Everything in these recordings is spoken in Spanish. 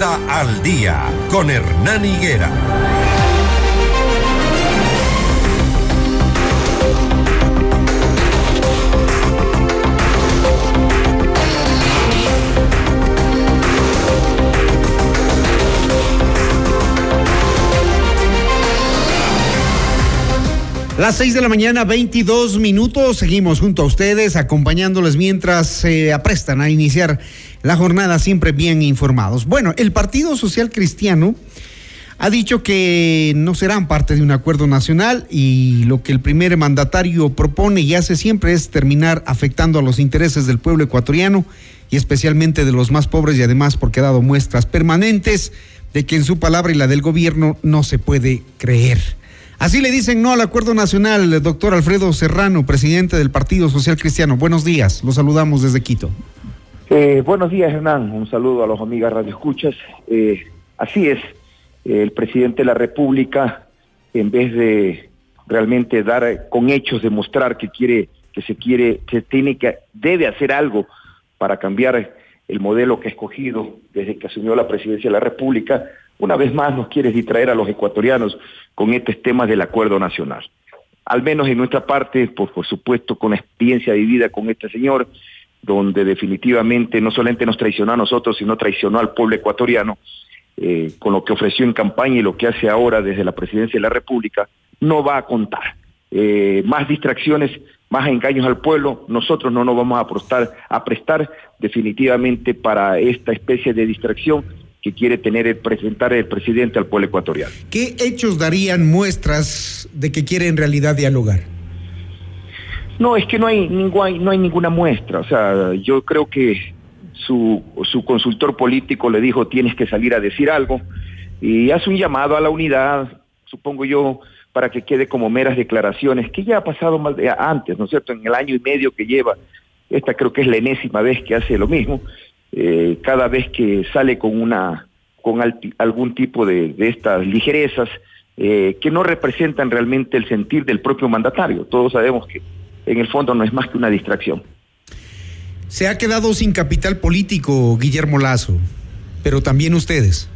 Al Día con Hernán Higuera. Las 6 de la mañana, 22 minutos. Seguimos junto a ustedes, acompañándoles mientras se aprestan a iniciar la jornada, siempre bien informados. Bueno, el Partido Social Cristiano ha dicho que no serán parte de un acuerdo nacional y lo que el primer mandatario propone y hace siempre es terminar afectando a los intereses del pueblo ecuatoriano y especialmente de los más pobres y además porque ha dado muestras permanentes de que en su palabra y la del gobierno no se puede creer. Así le dicen no al acuerdo nacional, el doctor Alfredo Serrano, presidente del Partido Social Cristiano. Buenos días, lo saludamos desde Quito. Eh, buenos días, Hernán. Un saludo a los amigas Radio Escuchas. Eh, así es, el presidente de la República, en vez de realmente dar con hechos, demostrar que quiere, que se quiere, que tiene que, debe hacer algo para cambiar el modelo que ha escogido desde que asumió la presidencia de la República, una vez más nos quiere distraer a los ecuatorianos con estos temas del acuerdo nacional. Al menos en nuestra parte, por, por supuesto, con experiencia vivida con este señor, donde definitivamente no solamente nos traicionó a nosotros, sino traicionó al pueblo ecuatoriano, eh, con lo que ofreció en campaña y lo que hace ahora desde la presidencia de la República, no va a contar. Eh, más distracciones, más engaños al pueblo, nosotros no nos vamos a prestar, a prestar definitivamente para esta especie de distracción que quiere tener el presentar el presidente al pueblo ecuatoriano. ¿Qué hechos darían muestras de que quiere en realidad dialogar? No, es que no hay, ningún, no hay ninguna muestra. O sea, yo creo que su, su consultor político le dijo tienes que salir a decir algo y hace un llamado a la unidad, supongo yo, para que quede como meras declaraciones, que ya ha pasado más de, antes, ¿no es cierto? En el año y medio que lleva, esta creo que es la enésima vez que hace lo mismo, eh, cada vez que sale con una con algún tipo de, de estas ligerezas eh, que no representan realmente el sentir del propio mandatario. Todos sabemos que en el fondo no es más que una distracción. Se ha quedado sin capital político Guillermo Lazo, pero también ustedes.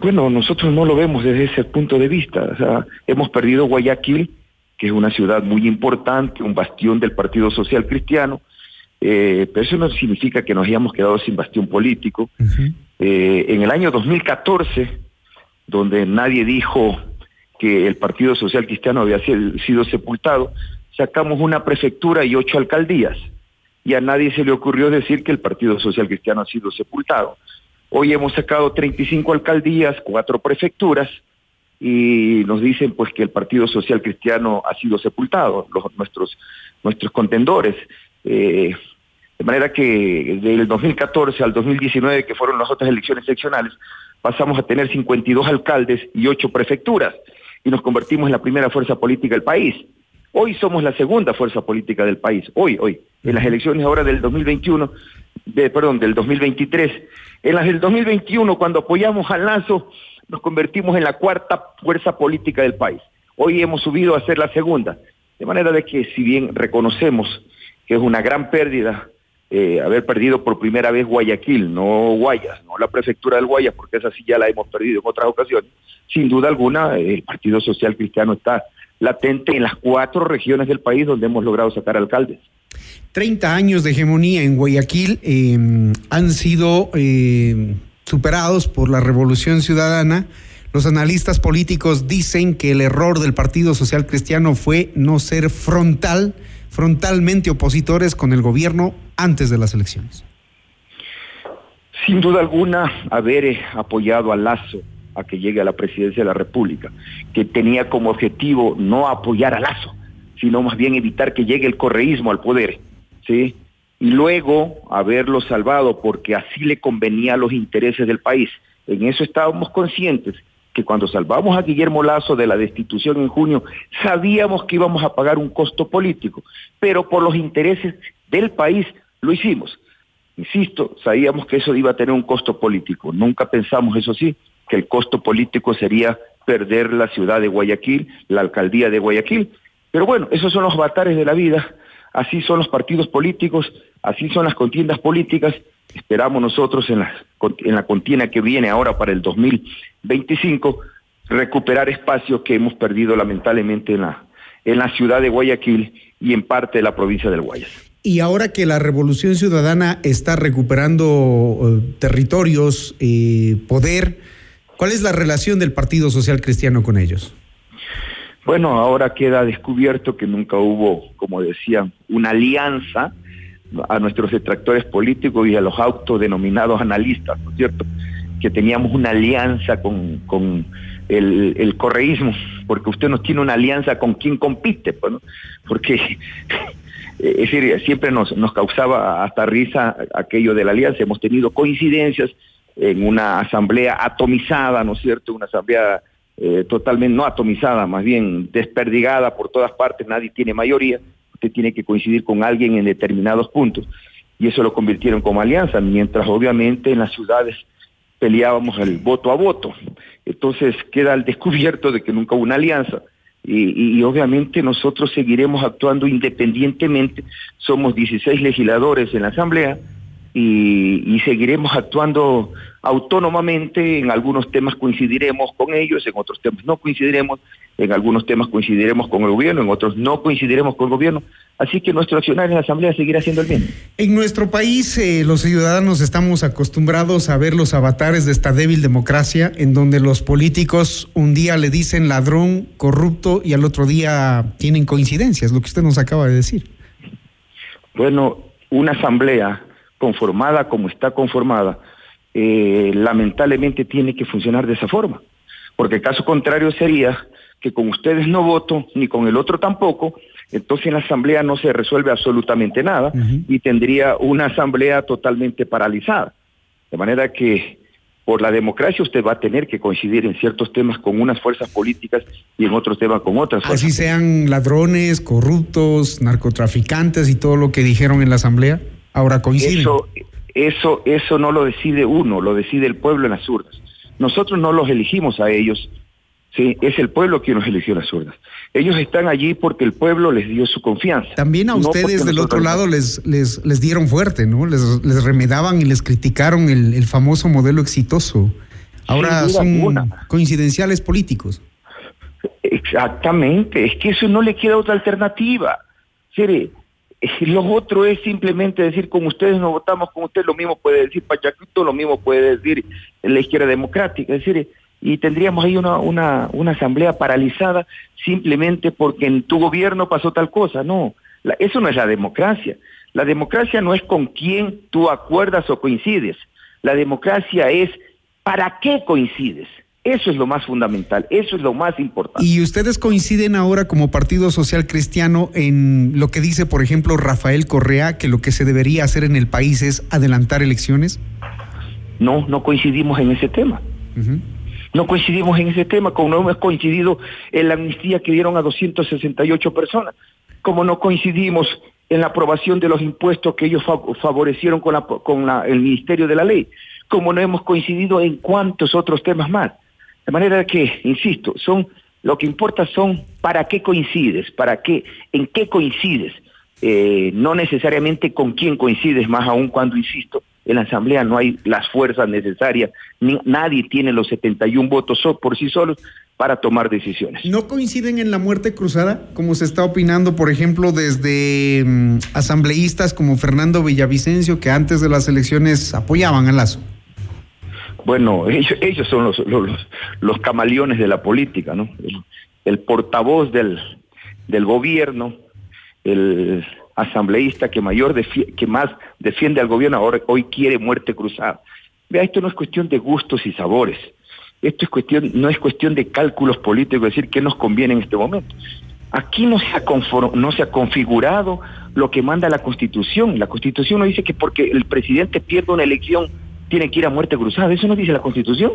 Bueno, nosotros no lo vemos desde ese punto de vista. O sea, hemos perdido Guayaquil, que es una ciudad muy importante, un bastión del Partido Social Cristiano, eh, pero eso no significa que nos hayamos quedado sin bastión político. Eh, en el año 2014, donde nadie dijo que el Partido Social Cristiano había sido sepultado, sacamos una prefectura y ocho alcaldías. Y a nadie se le ocurrió decir que el Partido Social Cristiano ha sido sepultado. Hoy hemos sacado 35 alcaldías, cuatro prefecturas, y nos dicen pues que el Partido Social Cristiano ha sido sepultado, nuestros, nuestros contendores. Eh, de manera que del 2014 al 2019, que fueron las otras elecciones seccionales, pasamos a tener 52 alcaldes y 8 prefecturas y nos convertimos en la primera fuerza política del país. Hoy somos la segunda fuerza política del país, hoy, hoy, en las elecciones ahora del 2021, de, perdón, del 2023. En las del 2021, cuando apoyamos al Lazo, nos convertimos en la cuarta fuerza política del país. Hoy hemos subido a ser la segunda. De manera de que si bien reconocemos que es una gran pérdida eh, haber perdido por primera vez Guayaquil, no Guayas, no la prefectura del Guayas, porque esa sí ya la hemos perdido en otras ocasiones, sin duda alguna el Partido Social Cristiano está latente en las cuatro regiones del país donde hemos logrado sacar alcaldes. 30 años de hegemonía en Guayaquil eh, han sido eh, superados por la Revolución Ciudadana. Los analistas políticos dicen que el error del Partido Social Cristiano fue no ser frontal, frontalmente opositores con el gobierno antes de las elecciones. Sin duda alguna, haber eh, apoyado a Lazo a que llegue a la presidencia de la República, que tenía como objetivo no apoyar a Lazo, sino más bien evitar que llegue el correísmo al poder, ¿sí? Y luego haberlo salvado porque así le convenía a los intereses del país. En eso estábamos conscientes que cuando salvamos a Guillermo Lazo de la destitución en junio, sabíamos que íbamos a pagar un costo político, pero por los intereses del país lo hicimos. Insisto, sabíamos que eso iba a tener un costo político. Nunca pensamos, eso sí, que el costo político sería perder la ciudad de Guayaquil, la alcaldía de Guayaquil. Pero bueno, esos son los avatares de la vida, así son los partidos políticos, así son las contiendas políticas, esperamos nosotros en la, en la contienda que viene ahora para el 2025 recuperar espacios que hemos perdido lamentablemente en la, en la ciudad de Guayaquil y en parte de la provincia del Guayas. Y ahora que la Revolución Ciudadana está recuperando eh, territorios y poder, ¿cuál es la relación del Partido Social Cristiano con ellos? Bueno, ahora queda descubierto que nunca hubo, como decían, una alianza a nuestros detractores políticos y a los autodenominados analistas, ¿no es cierto? Que teníamos una alianza con, con el, correísmo, porque usted no tiene una alianza con quien compite, pues, porque es decir, siempre nos, nos causaba hasta risa aquello de la alianza, hemos tenido coincidencias en una asamblea atomizada, ¿no es cierto? Una asamblea eh, totalmente no atomizada, más bien desperdigada por todas partes, nadie tiene mayoría, usted tiene que coincidir con alguien en determinados puntos. Y eso lo convirtieron como alianza, mientras obviamente en las ciudades peleábamos el voto a voto. Entonces queda al descubierto de que nunca hubo una alianza. Y, obviamente nosotros seguiremos actuando independientemente. Somos 16 legisladores en la Asamblea y, seguiremos actuando autónomamente. En algunos temas coincidiremos con ellos, en otros temas no coincidiremos, en algunos temas coincidiremos con el gobierno, en otros no coincidiremos con el gobierno. Así que nuestro accionar en la Asamblea seguirá siendo el bien. En nuestro país, eh, los ciudadanos estamos acostumbrados a ver los avatares de esta débil democracia, en donde los políticos un día le dicen ladrón, corrupto, y al otro día tienen coincidencias, lo que usted nos acaba de decir. Bueno, una Asamblea conformada como está conformada, eh, lamentablemente tiene que funcionar de esa forma, porque el caso contrario sería que con ustedes no voto, ni con el otro tampoco, entonces en la asamblea no se resuelve absolutamente nada y tendría una asamblea totalmente paralizada. De manera que por la democracia usted va a tener que coincidir en ciertos temas con unas fuerzas políticas y en otros temas con otras. Así sean ladrones, corruptos, narcotraficantes y todo lo que dijeron en la asamblea, ahora coinciden. Eso, eso, eso no lo decide uno, lo decide el pueblo en las urnas. Nosotros no los elegimos a ellos, Sí, es el pueblo quien nos eligió las urnas. Ellos están allí porque el pueblo les dio su confianza. También a ustedes del otro lado les, les, les dieron fuerte, ¿no? Les, les remedaban y les criticaron el, el famoso modelo exitoso. Ahora son coincidenciales políticos. Exactamente, es que eso no le queda otra alternativa. Lo otro es simplemente decir, con ustedes no votamos, con ustedes lo mismo puede decir Pachacuto, lo mismo puede decir la izquierda democrática. Es decir, y tendríamos ahí una, una, una asamblea paralizada simplemente porque en tu gobierno pasó tal cosa. No, eso no es la democracia. La democracia no es con quién tú acuerdas o coincides. La democracia es para qué coincides. Eso es lo más fundamental, eso es lo más importante. ¿Y ustedes coinciden ahora como Partido Social Cristiano en lo que dice, por ejemplo, Rafael Correa, que lo que se debería hacer en el país es adelantar elecciones? No, no coincidimos en ese tema. No coincidimos en ese tema, como no hemos coincidido en la amnistía que dieron a 268 personas, como no coincidimos en la aprobación de los impuestos que ellos favorecieron con, la, con el Ministerio de la Ley, como no hemos coincidido en cuantos otros temas más. De manera que, insisto, son lo que importa son para qué coincides, para qué, en qué coincides, eh, no necesariamente con quién coincides, más aún cuando, insisto, en la Asamblea no hay las fuerzas necesarias, ni, nadie tiene los 71 votos por sí solos para tomar decisiones. ¿No coinciden en la muerte cruzada, como se está opinando, por ejemplo, desde mm, asambleístas como Fernando Villavicencio, que antes de las elecciones apoyaban a Lazo? Bueno, ellos, son los, los, camaleones de la política, ¿no? El, portavoz del, del gobierno, el asambleísta que, mayor que más defiende al gobierno ahora hoy quiere muerte cruzada. Vea, esto no es cuestión de gustos y sabores. Esto es cuestión, no es cuestión de cálculos políticos, decir qué nos conviene en este momento. Aquí no se ha, no se ha configurado lo que manda la Constitución. La Constitución no dice que porque el presidente pierde una elección tiene que ir a muerte cruzada. Eso no dice la Constitución.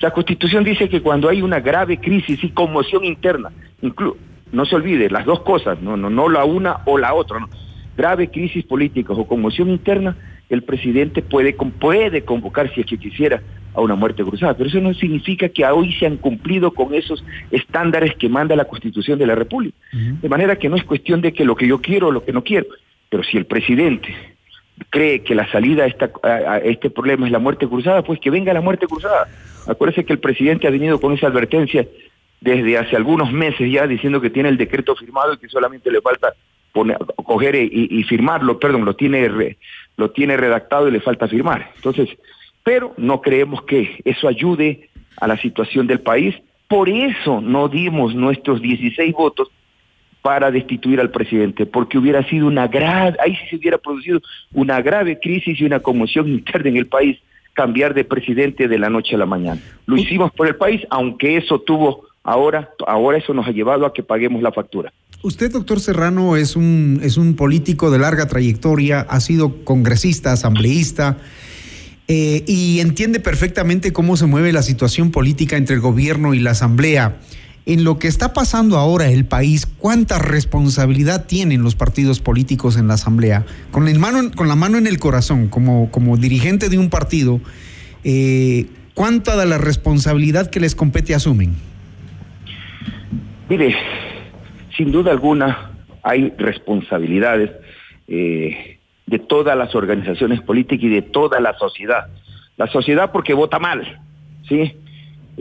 La Constitución dice que cuando hay una grave crisis y conmoción interna, no se olvide, las dos cosas, no, no, no la una o la otra, grave crisis política o conmoción interna, el presidente puede, puede convocar, si es que quisiera, a una muerte cruzada. Pero eso no significa que hoy se han cumplido con esos estándares que manda la Constitución de la República. De manera que no es cuestión de que lo que yo quiero o lo que no quiero. Pero si el presidente cree que la salida a, esta, a, este problema es la muerte cruzada, pues que venga la muerte cruzada. Acuérdese que el presidente ha venido con esa advertencia desde hace algunos meses ya diciendo que tiene el decreto firmado y que solamente le falta poner, coger y, firmarlo, perdón, lo tiene, lo tiene redactado y le falta firmar. Entonces, pero no creemos que eso ayude a la situación del país. Por eso no dimos nuestros 16 votos para destituir al presidente, porque hubiera sido una grave, ahí sí se hubiera producido una grave crisis y una conmoción interna en el país cambiar de presidente de la noche a la mañana. Lo hicimos por el país, aunque eso tuvo ahora, ahora eso nos ha llevado a que paguemos la factura. Usted, doctor Serrano, es un, es un político de larga trayectoria, ha sido congresista, asambleísta, eh, y entiende perfectamente cómo se mueve la situación política entre el gobierno y la asamblea. En lo que está pasando ahora el país, ¿cuánta responsabilidad tienen los partidos políticos en la asamblea? Con, la mano, con la mano en el corazón, como, como dirigente de un partido, eh, ¿cuánta de la responsabilidad que les compete asumen? Mire, sin duda alguna hay responsabilidades. Eh, de todas las organizaciones políticas y de toda la sociedad. La sociedad porque vota mal, ¿sí?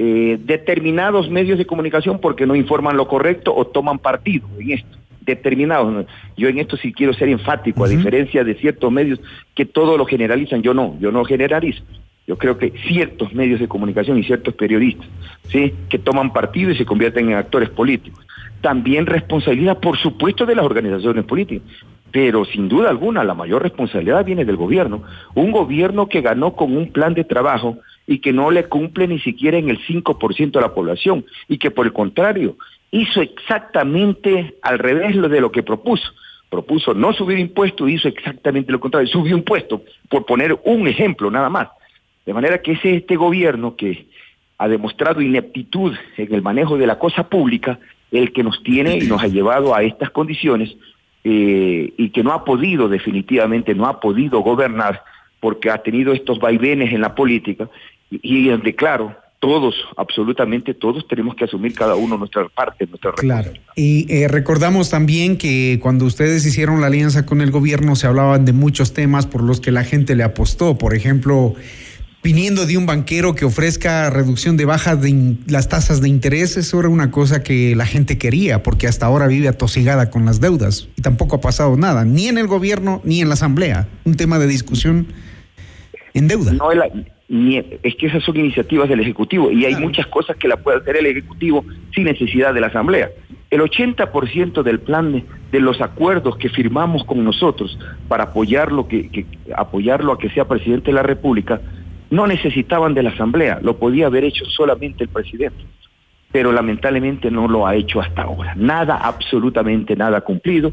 Eh, determinados medios de comunicación porque no informan lo correcto o toman partido en esto. Determinados. Yo en esto sí quiero ser enfático, a diferencia de ciertos medios que todo lo generalizan. Yo no, yo no generalizo. Yo creo que ciertos medios de comunicación y ciertos periodistas, ¿sí? que toman partido y se convierten en actores políticos. También responsabilidad, por supuesto, de las organizaciones políticas pero sin duda alguna la mayor responsabilidad viene del gobierno. Un gobierno que ganó con un plan de trabajo y que no le cumple ni siquiera en el 5% de la población y que por el contrario hizo exactamente al revés de lo que propuso. Propuso no subir impuestos hizo exactamente lo contrario, subió impuestos, por poner un ejemplo nada más. De manera que es este gobierno que ha demostrado ineptitud en el manejo de la cosa pública el que nos tiene y nos ha llevado a estas condiciones eh, y que no ha podido, definitivamente no ha podido gobernar porque ha tenido estos vaivenes en la política y, donde, claro, todos, absolutamente todos, tenemos que asumir cada uno nuestra parte, nuestra Claro. Y eh, recordamos también que cuando ustedes hicieron la alianza con el gobierno se hablaban de muchos temas por los que la gente le apostó. Por ejemplo, viniendo de un banquero que ofrezca reducción de bajas de las tasas de interés, eso era una cosa que la gente quería, porque hasta ahora vive atosigada con las deudas y tampoco ha pasado nada, ni en el gobierno ni en la asamblea. Un tema de discusión en deuda. No, es que esas son iniciativas del Ejecutivo y hay muchas cosas que la puede hacer el Ejecutivo sin necesidad de la Asamblea. El 80% del plan de, de, los acuerdos que firmamos con nosotros para apoyarlo, que, que, apoyarlo a que sea presidente de la República, no necesitaban de la Asamblea, lo podía haber hecho solamente el presidente, pero lamentablemente no lo ha hecho hasta ahora. Nada, absolutamente nada cumplido.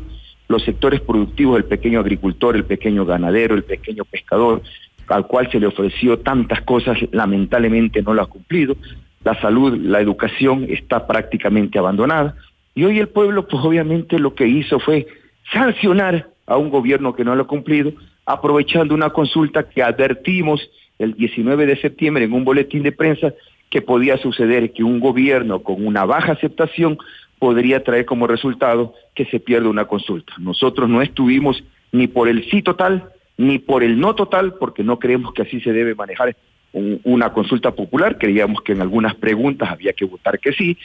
Los sectores productivos, el pequeño agricultor, el pequeño ganadero, el pequeño pescador, al cual se le ofreció tantas cosas, lamentablemente no lo ha cumplido. La salud, la educación está prácticamente abandonada. Y hoy el pueblo, pues obviamente lo que hizo fue sancionar a un gobierno que no lo ha cumplido, aprovechando una consulta que advertimos el 19 de septiembre en un boletín de prensa que podía suceder que un gobierno con una baja aceptación podría traer como resultado que se pierda una consulta. Nosotros no estuvimos ni por el sí total ni por el no total, porque no creemos que así se debe manejar una consulta popular. Creíamos que en algunas preguntas había que votar que sí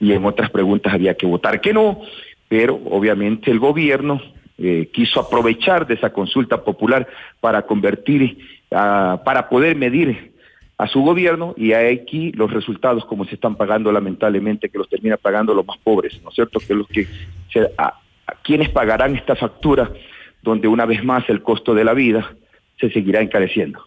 y en otras preguntas había que votar que no, pero obviamente el gobierno eh, quiso aprovechar de esa consulta popular para convertir para poder medir a su gobierno y aquí los resultados como se están pagando lamentablemente que los termina pagando los más pobres, ¿no es cierto? Que los que a, quienes pagarán esta factura donde una vez más el costo de la vida se seguirá encareciendo.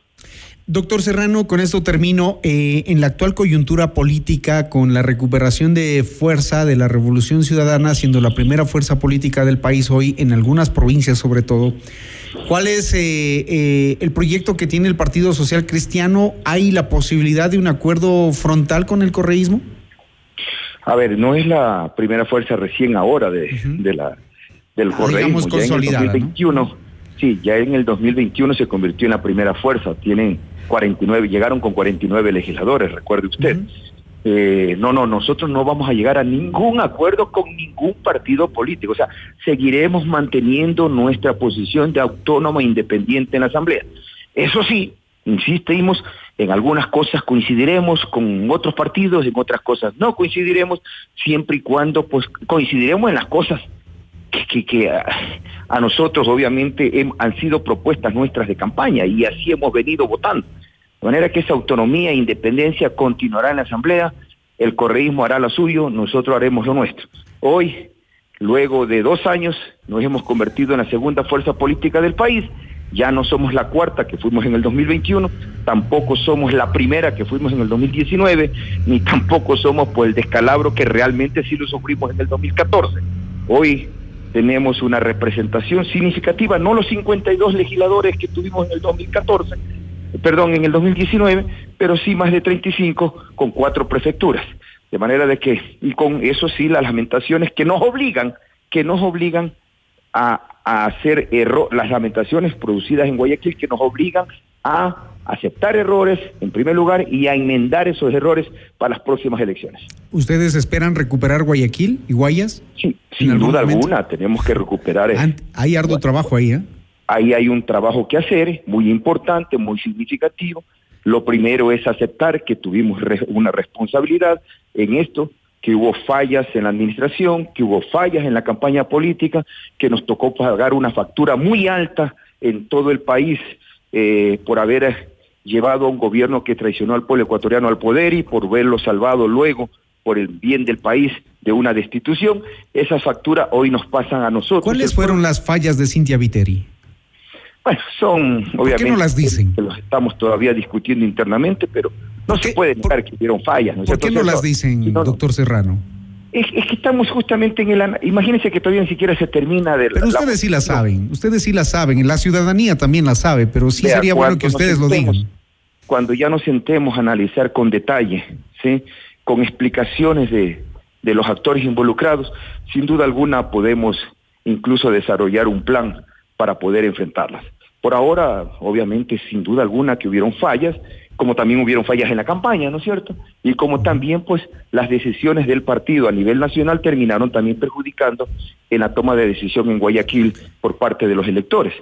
Doctor Serrano, con esto termino. Eh, en la actual coyuntura política, con la recuperación de fuerza de la Revolución Ciudadana, siendo la primera fuerza política del país hoy, en algunas provincias sobre todo, ¿cuál es eh, eh, el proyecto que tiene el Partido Social Cristiano? ¿Hay la posibilidad de un acuerdo frontal con el correísmo? A ver, no es la primera fuerza recién ahora de, la, del ah, correísmo. Digamos consolidada, en el 2021, Sí, ya en el 2021 se convirtió en la primera fuerza. Tienen 49, llegaron con 49 legisladores, recuerde usted. Eh, no, no, nosotros no vamos a llegar a ningún acuerdo con ningún partido político. O sea, seguiremos manteniendo nuestra posición de autónoma e independiente en la Asamblea. Eso sí, insistimos, en algunas cosas coincidiremos con otros partidos, en otras cosas no coincidiremos, siempre y cuando pues coincidiremos en las cosas que, que, a, nosotros obviamente han sido propuestas nuestras de campaña y así hemos venido votando. De manera que esa autonomía e independencia continuará en la Asamblea, el correísmo hará lo suyo, nosotros haremos lo nuestro. Hoy, luego de dos años, nos hemos convertido en la segunda fuerza política del país ya no somos la cuarta que fuimos en el 2021, tampoco somos la primera que fuimos en el 2019, ni tampoco somos por el descalabro que realmente sí lo sufrimos en el 2014. Hoy tenemos una representación significativa, no los 52 legisladores que tuvimos en el 2014, perdón, en el 2019, pero sí más de 35 con cuatro prefecturas. De manera de que, y con eso sí, las lamentaciones que nos obligan, que nos obligan a, hacer las lamentaciones producidas en Guayaquil que nos obligan a aceptar errores en primer lugar y a enmendar esos errores para las próximas elecciones. ¿Ustedes esperan recuperar Guayaquil y Guayas? Sí, sin duda alguna, tenemos que recuperar. Hay arduo trabajo ahí, ¿eh? Ahí hay un trabajo que hacer, muy importante, muy significativo. Lo primero es aceptar que tuvimos una responsabilidad en esto, que hubo fallas en la administración, que hubo fallas en la campaña política, que nos tocó pagar una factura muy alta en todo el país eh, por haber llevado a un gobierno que traicionó al pueblo ecuatoriano al poder y por verlo salvado luego por el bien del país de una destitución. Esas facturas hoy nos pasan a nosotros. ¿Cuáles fueron las fallas de Cintia Viteri? Bueno, son obviamente... ¿Por qué no las dicen? Que los estamos todavía discutiendo internamente, pero no se puede negar que hubieron fallas. ¿Por qué no las dicen, doctor Serrano? Es, que estamos justamente en el... Imagínense que todavía ni siquiera se termina de... Pero ustedes sí la saben, ustedes sí la saben, la ciudadanía también la sabe, pero sí sería bueno que ustedes lo digan. Cuando ya nos sentemos a analizar con detalle, ¿sí? con explicaciones de, de los actores involucrados, sin duda alguna podemos incluso desarrollar un plan para poder enfrentarlas. Por ahora, obviamente, sin duda alguna que hubieron fallas, como también hubieron fallas en la campaña, ¿no es cierto? Y como también, pues, las decisiones del partido a nivel nacional terminaron también perjudicando en la toma de decisión en Guayaquil por parte de los electores.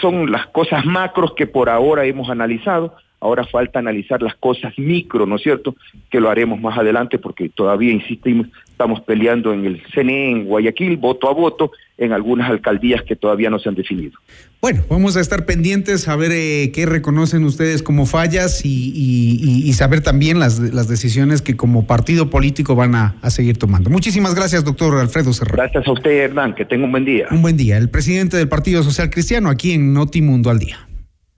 son las cosas macros que por ahora hemos analizado, ahora falta analizar las cosas micro, ¿no es cierto? Que lo haremos más adelante porque todavía, insistimos, estamos peleando en el CNE, en Guayaquil, voto a voto, en algunas alcaldías que todavía no se han definido. Bueno, vamos a estar pendientes a ver eh, qué reconocen ustedes como fallas y, saber también las, las, decisiones que como partido político van a, a, seguir tomando. Muchísimas gracias, doctor Alfredo Serrano. Gracias a usted, Hernán, que tenga un buen día. Un buen día. El presidente del Partido Social Cristiano aquí en Notimundo al Día.